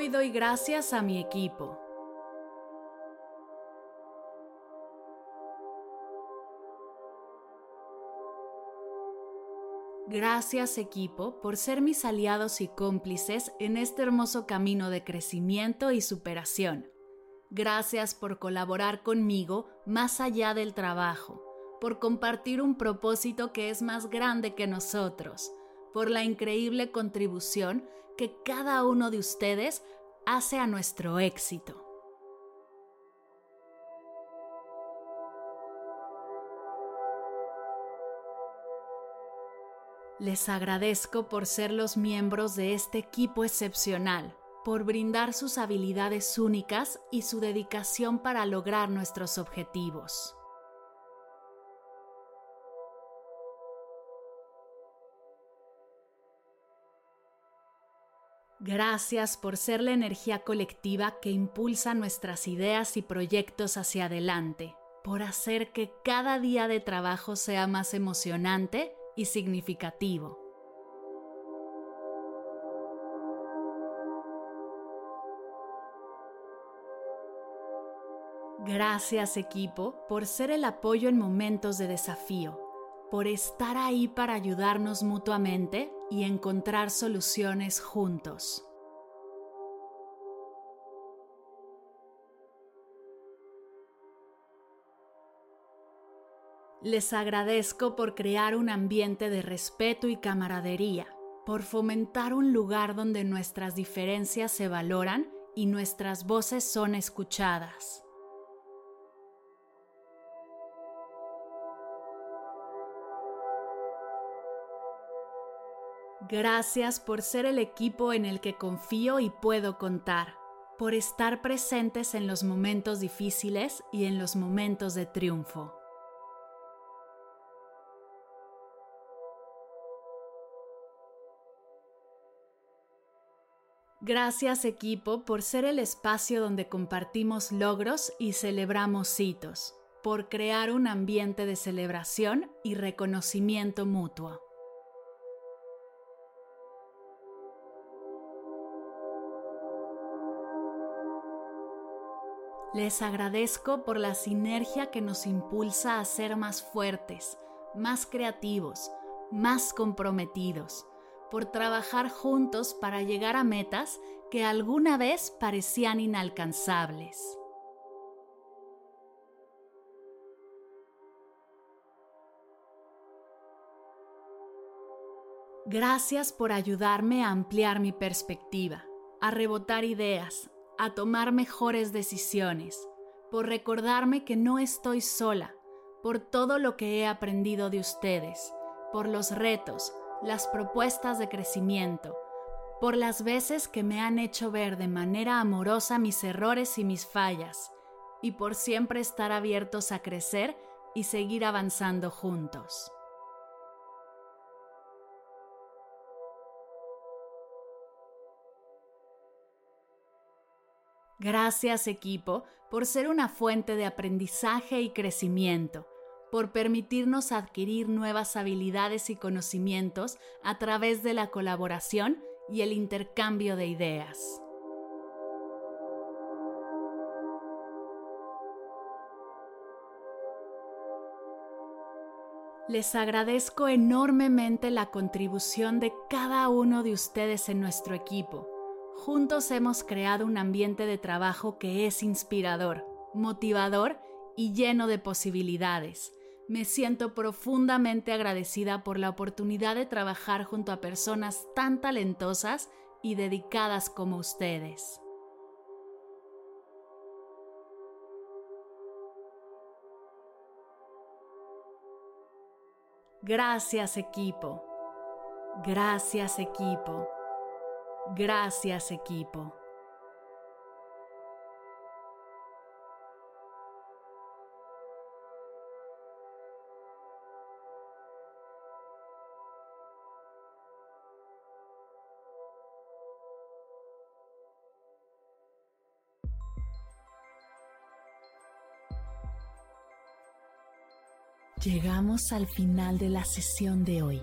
Hoy doy gracias a mi equipo. Gracias equipo por ser mis aliados y cómplices en este hermoso camino de crecimiento y superación. Gracias por colaborar conmigo más allá del trabajo, por compartir un propósito que es más grande que nosotros, por la increíble contribución que cada uno de ustedes hace a nuestro éxito. Les agradezco por ser los miembros de este equipo excepcional, por brindar sus habilidades únicas y su dedicación para lograr nuestros objetivos. Gracias por ser la energía colectiva que impulsa nuestras ideas y proyectos hacia adelante, por hacer que cada día de trabajo sea más emocionante y significativo. Gracias equipo por ser el apoyo en momentos de desafío, por estar ahí para ayudarnos mutuamente y encontrar soluciones juntos. Les agradezco por crear un ambiente de respeto y camaradería, por fomentar un lugar donde nuestras diferencias se valoran y nuestras voces son escuchadas. Gracias por ser el equipo en el que confío y puedo contar, por estar presentes en los momentos difíciles y en los momentos de triunfo. Gracias equipo por ser el espacio donde compartimos logros y celebramos hitos, por crear un ambiente de celebración y reconocimiento mutuo. Les agradezco por la sinergia que nos impulsa a ser más fuertes, más creativos, más comprometidos, por trabajar juntos para llegar a metas que alguna vez parecían inalcanzables. Gracias por ayudarme a ampliar mi perspectiva, a rebotar ideas, a tomar mejores decisiones, por recordarme que no estoy sola, por todo lo que he aprendido de ustedes, por los retos, las propuestas de crecimiento, por las veces que me han hecho ver de manera amorosa mis errores y mis fallas, y por siempre estar abiertos a crecer y seguir avanzando juntos. Gracias equipo por ser una fuente de aprendizaje y crecimiento, por permitirnos adquirir nuevas habilidades y conocimientos a través de la colaboración y el intercambio de ideas. Les agradezco enormemente la contribución de cada uno de ustedes en nuestro equipo Juntos hemos creado un ambiente de trabajo que es inspirador, motivador y lleno de posibilidades. Me siento profundamente agradecida por la oportunidad de trabajar junto a personas tan talentosas y dedicadas como ustedes. Gracias equipo. Gracias equipo. Gracias equipo. Llegamos al final de la sesión de hoy